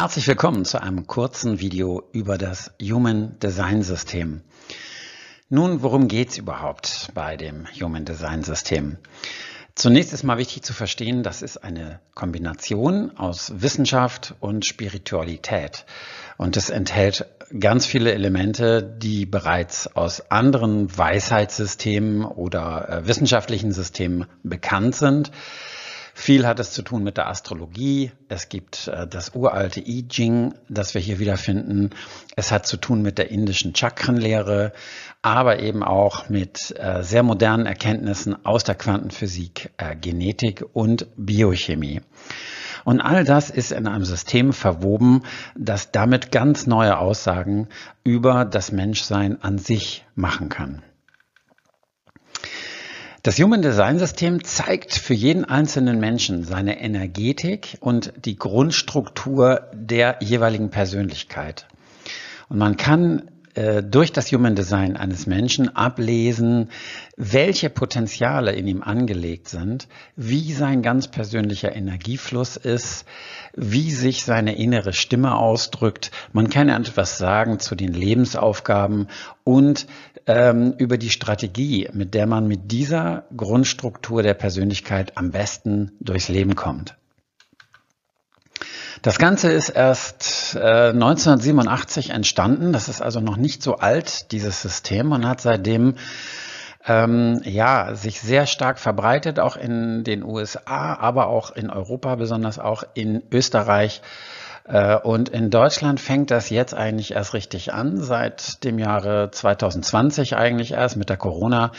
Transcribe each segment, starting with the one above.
Herzlich willkommen zu einem kurzen Video über das Human Design System. Nun, worum geht's überhaupt bei dem Human Design System? Zunächst ist mal wichtig zu verstehen, das ist eine Kombination aus Wissenschaft und Spiritualität. Und es enthält ganz viele Elemente, die bereits aus anderen Weisheitssystemen oder äh, wissenschaftlichen Systemen bekannt sind. Viel hat es zu tun mit der Astrologie. Es gibt äh, das uralte I Ching, das wir hier wiederfinden. Es hat zu tun mit der indischen Chakrenlehre, aber eben auch mit äh, sehr modernen Erkenntnissen aus der Quantenphysik, äh, Genetik und Biochemie. Und all das ist in einem System verwoben, das damit ganz neue Aussagen über das Menschsein an sich machen kann. Das Human Design System zeigt für jeden einzelnen Menschen seine Energetik und die Grundstruktur der jeweiligen Persönlichkeit. Und man kann äh, durch das Human Design eines Menschen ablesen, welche Potenziale in ihm angelegt sind, wie sein ganz persönlicher Energiefluss ist, wie sich seine innere Stimme ausdrückt. Man kann etwas sagen zu den Lebensaufgaben und ähm, über die Strategie, mit der man mit dieser Grundstruktur der Persönlichkeit am besten durchs Leben kommt. Das Ganze ist erst äh, 1987 entstanden. Das ist also noch nicht so alt, dieses System, und hat seitdem ähm, ja, sich sehr stark verbreitet, auch in den USA, aber auch in Europa, besonders auch in Österreich. Äh, und in Deutschland fängt das jetzt eigentlich erst richtig an, seit dem Jahre 2020 eigentlich erst mit der Corona.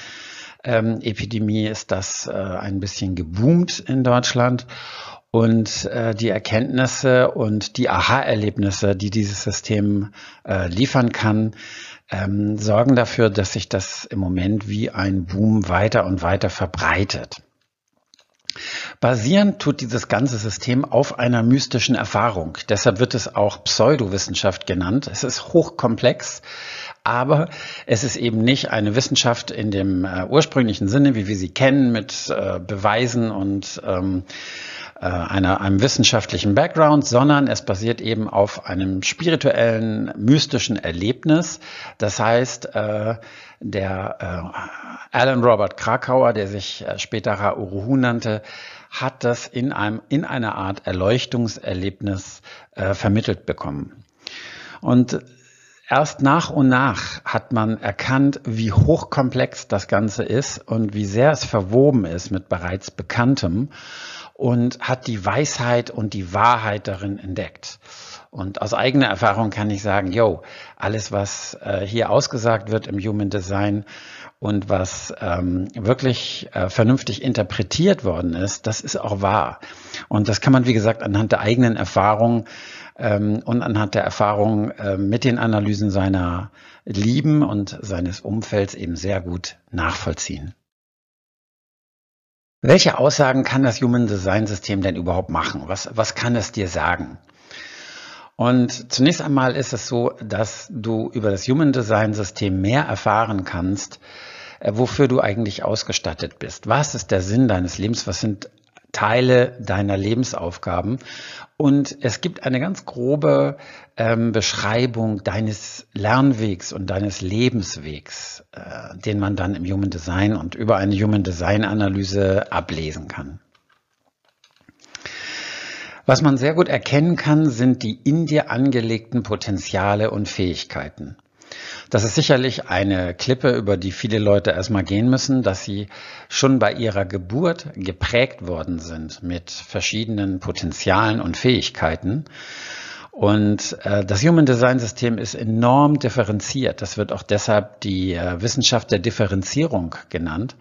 Epidemie ist das äh, ein bisschen geboomt in Deutschland. Und äh, die Erkenntnisse und die Aha-Erlebnisse, die dieses System äh, liefern kann, ähm, sorgen dafür, dass sich das im Moment wie ein Boom weiter und weiter verbreitet. Basierend tut dieses ganze System auf einer mystischen Erfahrung. Deshalb wird es auch Pseudowissenschaft genannt. Es ist hochkomplex, aber es ist eben nicht eine Wissenschaft in dem äh, ursprünglichen Sinne, wie wir sie kennen, mit äh, Beweisen und ähm, äh, einer, einem wissenschaftlichen Background, sondern es basiert eben auf einem spirituellen, mystischen Erlebnis. Das heißt, äh, der äh, Alan Robert Krakauer, der sich äh, später Rauruhu nannte, hat das in, einem, in einer Art Erleuchtungserlebnis äh, vermittelt bekommen. Und erst nach und nach hat man erkannt, wie hochkomplex das Ganze ist und wie sehr es verwoben ist mit bereits Bekanntem und hat die Weisheit und die Wahrheit darin entdeckt. Und aus eigener Erfahrung kann ich sagen, yo, alles, was äh, hier ausgesagt wird im Human Design und was ähm, wirklich äh, vernünftig interpretiert worden ist, das ist auch wahr. Und das kann man, wie gesagt, anhand der eigenen Erfahrung ähm, und anhand der Erfahrung äh, mit den Analysen seiner Lieben und seines Umfelds eben sehr gut nachvollziehen. Welche Aussagen kann das Human Design System denn überhaupt machen? Was, was kann es dir sagen? Und zunächst einmal ist es so, dass du über das Human Design System mehr erfahren kannst, äh, wofür du eigentlich ausgestattet bist. Was ist der Sinn deines Lebens? Was sind Teile deiner Lebensaufgaben. Und es gibt eine ganz grobe ähm, Beschreibung deines Lernwegs und deines Lebenswegs, äh, den man dann im Human Design und über eine Human Design Analyse ablesen kann. Was man sehr gut erkennen kann, sind die in dir angelegten Potenziale und Fähigkeiten. Das ist sicherlich eine Klippe, über die viele Leute erstmal gehen müssen, dass sie schon bei ihrer Geburt geprägt worden sind mit verschiedenen Potenzialen und Fähigkeiten. Und äh, das Human Design System ist enorm differenziert. Das wird auch deshalb die äh, Wissenschaft der Differenzierung genannt.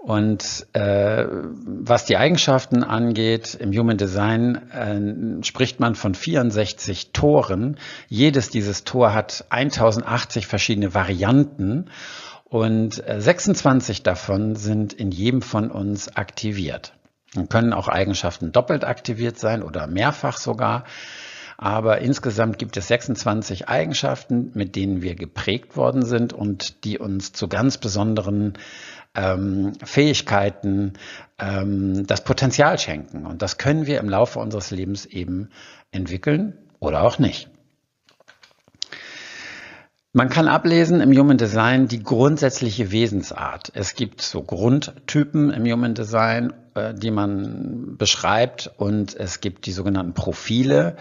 Und äh, was die Eigenschaften angeht, im Human Design äh, spricht man von 64 Toren. Jedes dieses Tor hat 1080 verschiedene Varianten und äh, 26 davon sind in jedem von uns aktiviert. Dann können auch Eigenschaften doppelt aktiviert sein oder mehrfach sogar. Aber insgesamt gibt es 26 Eigenschaften, mit denen wir geprägt worden sind und die uns zu ganz besonderen ähm, Fähigkeiten, ähm, das Potenzial schenken. Und das können wir im Laufe unseres Lebens eben entwickeln oder auch nicht. Man kann ablesen im Human Design die grundsätzliche Wesensart. Es gibt so Grundtypen im Human Design, äh, die man beschreibt und es gibt die sogenannten Profile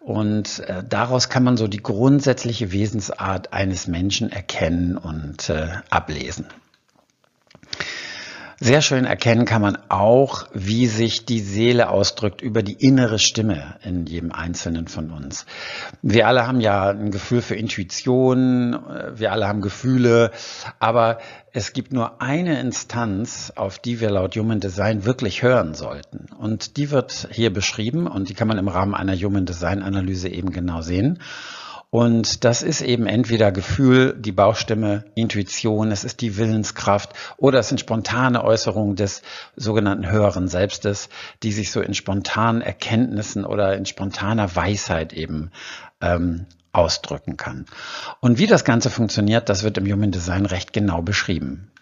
und äh, daraus kann man so die grundsätzliche Wesensart eines Menschen erkennen und äh, ablesen. Sehr schön erkennen kann man auch, wie sich die Seele ausdrückt über die innere Stimme in jedem Einzelnen von uns. Wir alle haben ja ein Gefühl für Intuition, wir alle haben Gefühle, aber es gibt nur eine Instanz, auf die wir laut Human Design wirklich hören sollten. Und die wird hier beschrieben und die kann man im Rahmen einer Human Design Analyse eben genau sehen. Und das ist eben entweder Gefühl, die Bauchstimme, Intuition, es ist die Willenskraft oder es sind spontane Äußerungen des sogenannten höheren Selbstes, die sich so in spontanen Erkenntnissen oder in spontaner Weisheit eben ähm, ausdrücken kann. Und wie das Ganze funktioniert, das wird im Human Design recht genau beschrieben.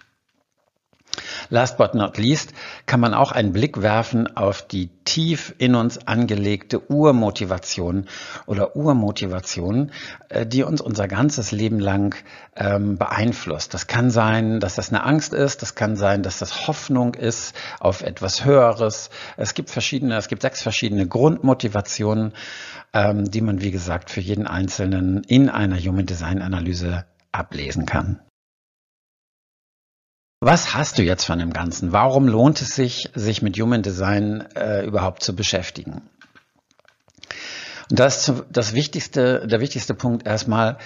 Last but not least kann man auch einen Blick werfen auf die tief in uns angelegte Urmotivation oder Urmotivation, äh, die uns unser ganzes Leben lang ähm, beeinflusst. Das kann sein, dass das eine Angst ist, das kann sein, dass das Hoffnung ist auf etwas Höheres. Es gibt verschiedene, es gibt sechs verschiedene Grundmotivationen, ähm, die man, wie gesagt, für jeden Einzelnen in einer Human Design Analyse ablesen kann. Was hast du jetzt von dem Ganzen? Warum lohnt es sich, sich mit Human Design äh, überhaupt zu beschäftigen? Und das, das wichtigste, der wichtigste Punkt erstmal,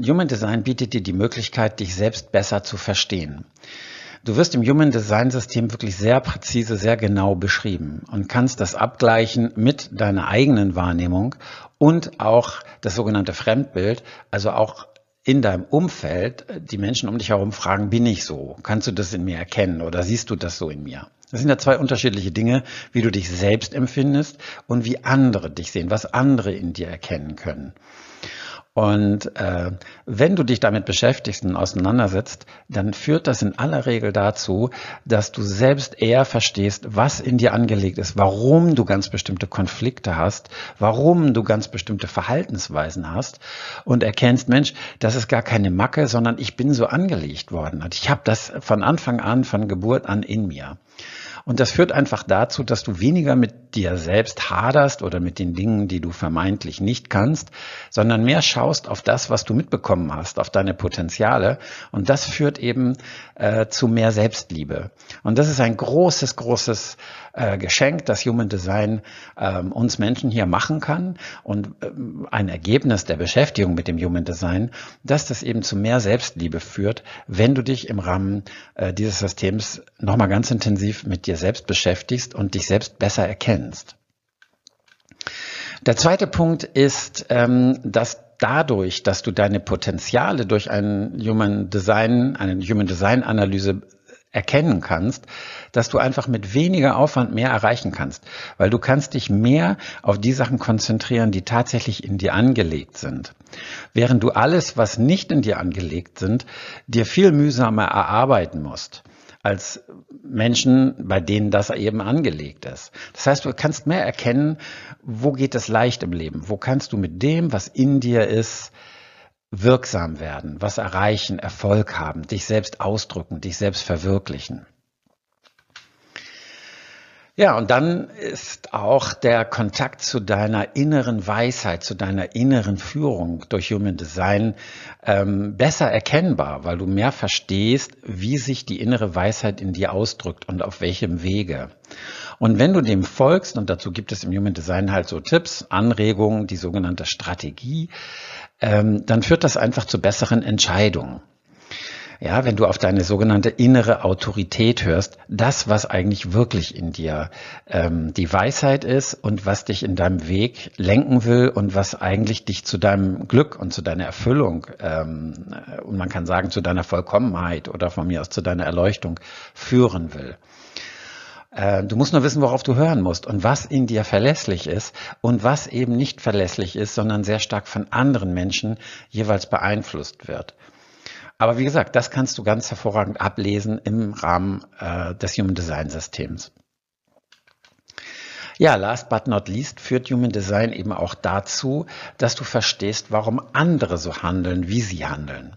Human Design bietet dir die Möglichkeit, dich selbst besser zu verstehen. Du wirst im Human Design System wirklich sehr präzise, sehr genau beschrieben und kannst das abgleichen mit deiner eigenen Wahrnehmung und auch das sogenannte Fremdbild, also auch in deinem Umfeld die Menschen um dich herum fragen, bin ich so? Kannst du das in mir erkennen oder siehst du das so in mir? Das sind ja zwei unterschiedliche Dinge, wie du dich selbst empfindest und wie andere dich sehen, was andere in dir erkennen können. Und äh, wenn du dich damit beschäftigst und auseinandersetzt, dann führt das in aller Regel dazu, dass du selbst eher verstehst, was in dir angelegt ist, warum du ganz bestimmte Konflikte hast, warum du ganz bestimmte Verhaltensweisen hast und erkennst, Mensch, das ist gar keine Macke, sondern ich bin so angelegt worden. Ich habe das von Anfang an, von Geburt an in mir. Und das führt einfach dazu, dass du weniger mit dir selbst haderst oder mit den Dingen, die du vermeintlich nicht kannst, sondern mehr schaust auf das, was du mitbekommen hast, auf deine Potenziale. Und das führt eben äh, zu mehr Selbstliebe. Und das ist ein großes, großes äh, Geschenk, das Human Design äh, uns Menschen hier machen kann. Und äh, ein Ergebnis der Beschäftigung mit dem Human Design, dass das eben zu mehr Selbstliebe führt, wenn du dich im Rahmen äh, dieses Systems nochmal ganz intensiv mit dir dir selbst beschäftigst und dich selbst besser erkennst. Der zweite Punkt ist, ähm, dass dadurch, dass du deine Potenziale durch einen Human Design, eine Human Design Analyse erkennen kannst, dass du einfach mit weniger Aufwand mehr erreichen kannst, weil du kannst dich mehr auf die Sachen konzentrieren, die tatsächlich in dir angelegt sind. Während du alles, was nicht in dir angelegt sind, dir viel mühsamer erarbeiten musst als Menschen, bei denen das eben angelegt ist. Das heißt, du kannst mehr erkennen, wo geht es leicht im Leben, wo kannst du mit dem, was in dir ist, wirksam werden, was erreichen, Erfolg haben, dich selbst ausdrücken, dich selbst verwirklichen. Ja, und dann ist auch der Kontakt zu deiner inneren Weisheit, zu deiner inneren Führung durch Human Design ähm, besser erkennbar, weil du mehr verstehst, wie sich die innere Weisheit in dir ausdrückt und auf welchem Wege. Und wenn du dem folgst, und dazu gibt es im Human Design halt so Tipps, Anregungen, die sogenannte Strategie, ähm, dann führt das einfach zu besseren Entscheidungen. Ja, wenn du auf deine sogenannte innere Autorität hörst, das, was eigentlich wirklich in dir ähm, die Weisheit ist und was dich in deinem Weg lenken will und was eigentlich dich zu deinem Glück und zu deiner Erfüllung ähm, und man kann sagen zu deiner Vollkommenheit oder von mir aus zu deiner Erleuchtung führen will. Äh, du musst nur wissen, worauf du hören musst und was in dir verlässlich ist und was eben nicht verlässlich ist, sondern sehr stark von anderen Menschen jeweils beeinflusst wird. Aber wie gesagt, das kannst du ganz hervorragend ablesen im Rahmen äh, des Human Design Systems. Ja, last but not least führt Human Design eben auch dazu, dass du verstehst, warum andere so handeln, wie sie handeln.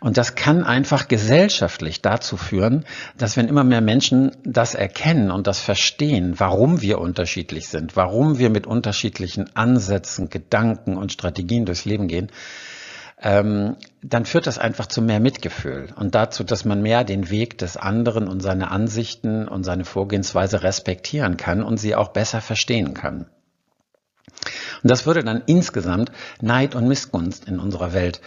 Und das kann einfach gesellschaftlich dazu führen, dass wenn immer mehr Menschen das erkennen und das verstehen, warum wir unterschiedlich sind, warum wir mit unterschiedlichen Ansätzen, Gedanken und Strategien durchs Leben gehen, ähm, dann führt das einfach zu mehr Mitgefühl und dazu, dass man mehr den Weg des anderen und seine Ansichten und seine Vorgehensweise respektieren kann und sie auch besser verstehen kann. Und das würde dann insgesamt Neid und Missgunst in unserer Welt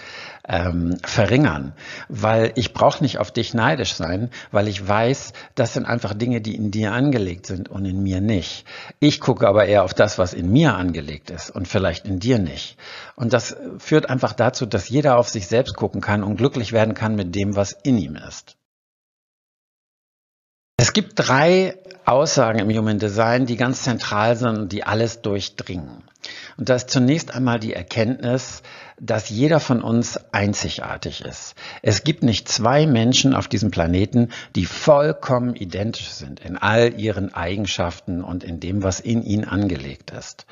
ähm, verringern, weil ich brauche nicht auf dich neidisch sein, weil ich weiß, das sind einfach Dinge, die in dir angelegt sind und in mir nicht. Ich gucke aber eher auf das, was in mir angelegt ist und vielleicht in dir nicht. Und das führt einfach dazu, dass jeder auf sich selbst gucken kann und glücklich werden kann mit dem, was in ihm ist. Es gibt drei Aussagen im Human Design, die ganz zentral sind und die alles durchdringen. Und da ist zunächst einmal die Erkenntnis, dass jeder von uns einzigartig ist. Es gibt nicht zwei Menschen auf diesem Planeten, die vollkommen identisch sind in all ihren Eigenschaften und in dem, was in ihnen angelegt ist.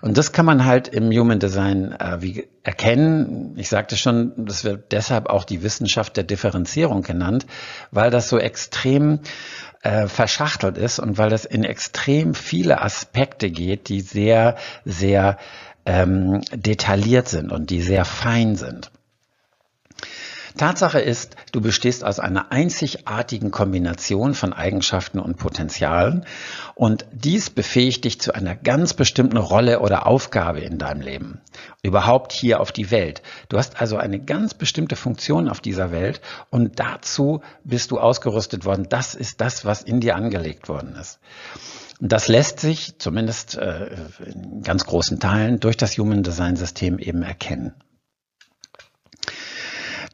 Und das kann man halt im Human Design äh, wie erkennen. Ich sagte schon, das wird deshalb auch die Wissenschaft der Differenzierung genannt, weil das so extrem äh, verschachtelt ist und weil es in extrem viele Aspekte geht, die sehr, sehr ähm, detailliert sind und die sehr fein sind. Tatsache ist, du bestehst aus einer einzigartigen Kombination von Eigenschaften und Potenzialen und dies befähigt dich zu einer ganz bestimmten Rolle oder Aufgabe in deinem Leben. Überhaupt hier auf die Welt. Du hast also eine ganz bestimmte Funktion auf dieser Welt und dazu bist du ausgerüstet worden. Das ist das, was in dir angelegt worden ist. Und das lässt sich zumindest äh, in ganz großen Teilen durch das Human Design System eben erkennen.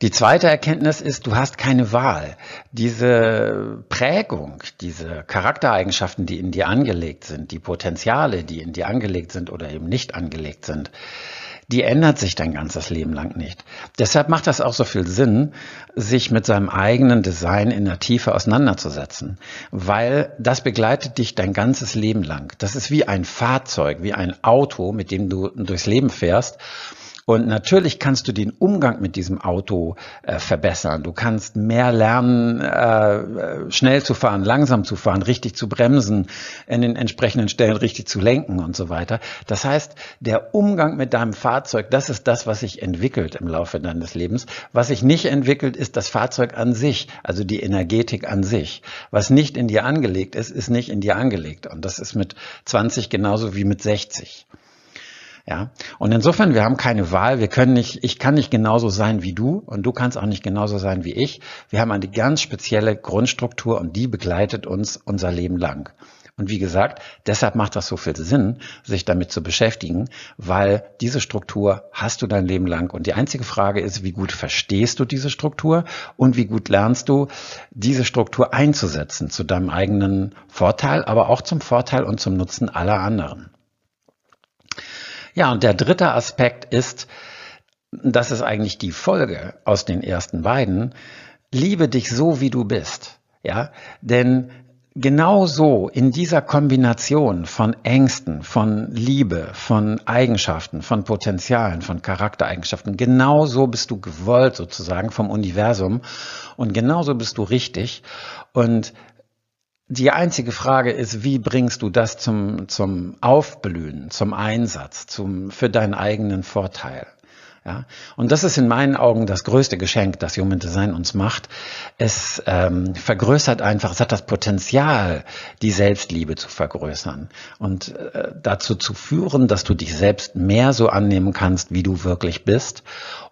Die zweite Erkenntnis ist, du hast keine Wahl. Diese Prägung, diese Charaktereigenschaften, die in dir angelegt sind, die Potenziale, die in dir angelegt sind oder eben nicht angelegt sind, die ändert sich dein ganzes Leben lang nicht. Deshalb macht das auch so viel Sinn, sich mit seinem eigenen Design in der Tiefe auseinanderzusetzen, weil das begleitet dich dein ganzes Leben lang. Das ist wie ein Fahrzeug, wie ein Auto, mit dem du durchs Leben fährst und natürlich kannst du den Umgang mit diesem Auto äh, verbessern. Du kannst mehr lernen, äh, schnell zu fahren, langsam zu fahren, richtig zu bremsen, in den entsprechenden Stellen richtig zu lenken und so weiter. Das heißt, der Umgang mit deinem Fahrzeug, das ist das, was sich entwickelt im Laufe deines Lebens. Was sich nicht entwickelt, ist das Fahrzeug an sich, also die Energetik an sich. Was nicht in dir angelegt ist, ist nicht in dir angelegt. Und das ist mit 20 genauso wie mit 60. Ja, und insofern, wir haben keine Wahl. Wir können nicht, ich kann nicht genauso sein wie du und du kannst auch nicht genauso sein wie ich. Wir haben eine ganz spezielle Grundstruktur und die begleitet uns unser Leben lang. Und wie gesagt, deshalb macht das so viel Sinn, sich damit zu beschäftigen, weil diese Struktur hast du dein Leben lang. Und die einzige Frage ist, wie gut verstehst du diese Struktur und wie gut lernst du, diese Struktur einzusetzen zu deinem eigenen Vorteil, aber auch zum Vorteil und zum Nutzen aller anderen. Ja, und der dritte Aspekt ist, das ist eigentlich die Folge aus den ersten beiden, liebe dich so, wie du bist. Ja, denn genau so in dieser Kombination von Ängsten, von Liebe, von Eigenschaften, von Potenzialen, von Charaktereigenschaften, genau so bist du gewollt sozusagen vom Universum und genauso bist du richtig. Und die einzige Frage ist, wie bringst du das zum, zum Aufblühen, zum Einsatz, zum, für deinen eigenen Vorteil? Ja, und das ist in meinen Augen das größte Geschenk, das Human Design uns macht. Es ähm, vergrößert einfach, es hat das Potenzial, die Selbstliebe zu vergrößern und äh, dazu zu führen, dass du dich selbst mehr so annehmen kannst, wie du wirklich bist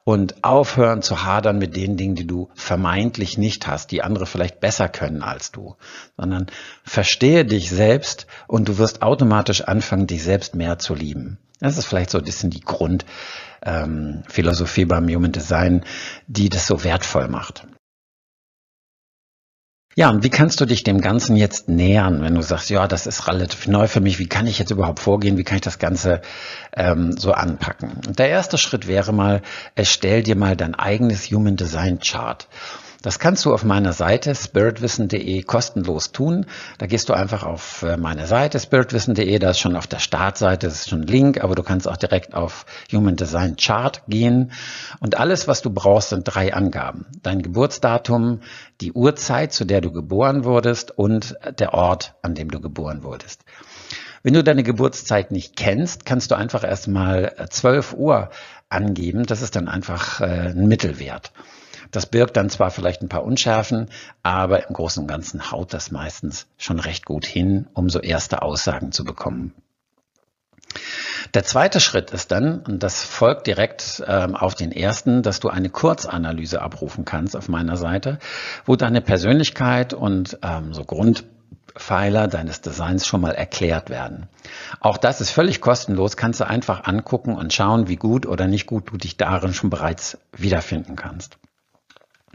und aufhören zu hadern mit den Dingen, die du vermeintlich nicht hast, die andere vielleicht besser können als du, sondern verstehe dich selbst und du wirst automatisch anfangen, dich selbst mehr zu lieben. Das ist vielleicht so ein bisschen die Grundphilosophie ähm, beim Human Design, die das so wertvoll macht. Ja, und wie kannst du dich dem Ganzen jetzt nähern, wenn du sagst, ja, das ist relativ neu für mich, wie kann ich jetzt überhaupt vorgehen, wie kann ich das Ganze ähm, so anpacken? Der erste Schritt wäre mal, erstell dir mal dein eigenes Human Design Chart. Das kannst du auf meiner Seite spiritwissen.de kostenlos tun. Da gehst du einfach auf äh, meine Seite spiritwissen.de, da ist schon auf der Startseite, das ist schon ein Link, aber du kannst auch direkt auf Human Design Chart gehen. Und alles, was du brauchst, sind drei Angaben. Dein Geburtsdatum, die Uhrzeit, zu der du geboren wurdest und der Ort, an dem du geboren wurdest. Wenn du deine Geburtszeit nicht kennst, kannst du einfach erstmal 12 Uhr angeben. Das ist dann einfach äh, ein Mittelwert. Das birgt dann zwar vielleicht ein paar Unschärfen, aber im Großen und Ganzen haut das meistens schon recht gut hin, um so erste Aussagen zu bekommen. Der zweite Schritt ist dann, und das folgt direkt ähm, auf den ersten, dass du eine Kurzanalyse abrufen kannst auf meiner Seite, wo deine Persönlichkeit und ähm, so Grundpfeiler deines Designs schon mal erklärt werden. Auch das ist völlig kostenlos, kannst du einfach angucken und schauen, wie gut oder nicht gut du dich darin schon bereits wiederfinden kannst.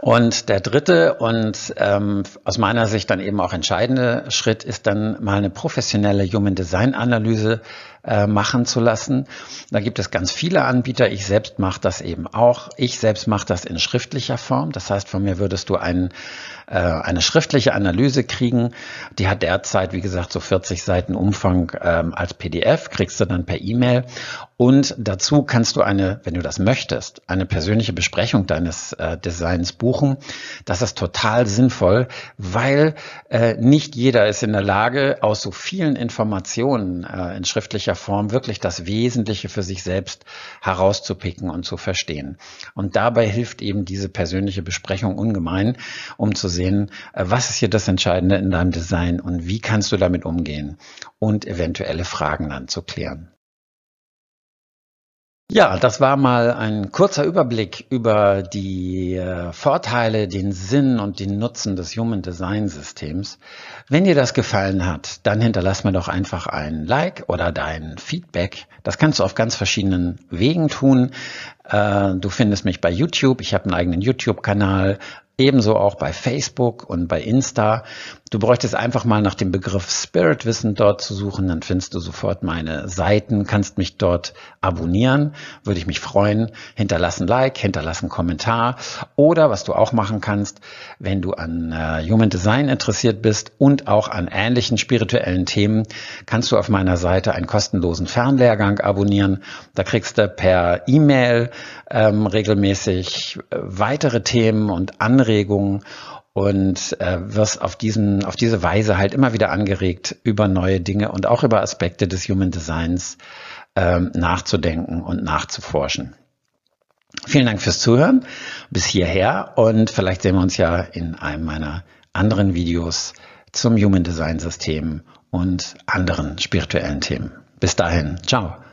Und der dritte und ähm, aus meiner Sicht dann eben auch entscheidende Schritt ist dann mal eine professionelle Human Design Analyse äh, machen zu lassen. Da gibt es ganz viele Anbieter. Ich selbst mache das eben auch. Ich selbst mache das in schriftlicher Form. Das heißt, von mir würdest du einen, äh, eine schriftliche Analyse kriegen. Die hat derzeit, wie gesagt, so 40 Seiten Umfang ähm, als PDF, kriegst du dann per E-Mail. Und dazu kannst du eine, wenn du das möchtest, eine persönliche Besprechung deines äh, Designs buchen. Das ist total sinnvoll, weil äh, nicht jeder ist in der Lage, aus so vielen Informationen äh, in schriftlicher Form wirklich das Wesentliche für sich selbst herauszupicken und zu verstehen. Und dabei hilft eben diese persönliche Besprechung ungemein, um zu sehen, äh, was ist hier das Entscheidende in deinem Design und wie kannst du damit umgehen und eventuelle Fragen dann zu klären. Ja, das war mal ein kurzer Überblick über die äh, Vorteile, den Sinn und den Nutzen des Human Design Systems. Wenn dir das gefallen hat, dann hinterlass mir doch einfach ein Like oder dein Feedback. Das kannst du auf ganz verschiedenen Wegen tun. Äh, du findest mich bei YouTube. Ich habe einen eigenen YouTube-Kanal. Ebenso auch bei Facebook und bei Insta. Du bräuchtest einfach mal nach dem Begriff Spirit Wissen dort zu suchen, dann findest du sofort meine Seiten, kannst mich dort abonnieren, würde ich mich freuen. Hinterlassen Like, hinterlassen Kommentar oder was du auch machen kannst, wenn du an äh, Human Design interessiert bist und auch an ähnlichen spirituellen Themen, kannst du auf meiner Seite einen kostenlosen Fernlehrgang abonnieren. Da kriegst du per E-Mail ähm, regelmäßig äh, weitere Themen und Anregungen und äh, wirst auf, diesen, auf diese Weise halt immer wieder angeregt, über neue Dinge und auch über Aspekte des Human Designs ähm, nachzudenken und nachzuforschen. Vielen Dank fürs Zuhören bis hierher und vielleicht sehen wir uns ja in einem meiner anderen Videos zum Human Design System und anderen spirituellen Themen. Bis dahin, ciao.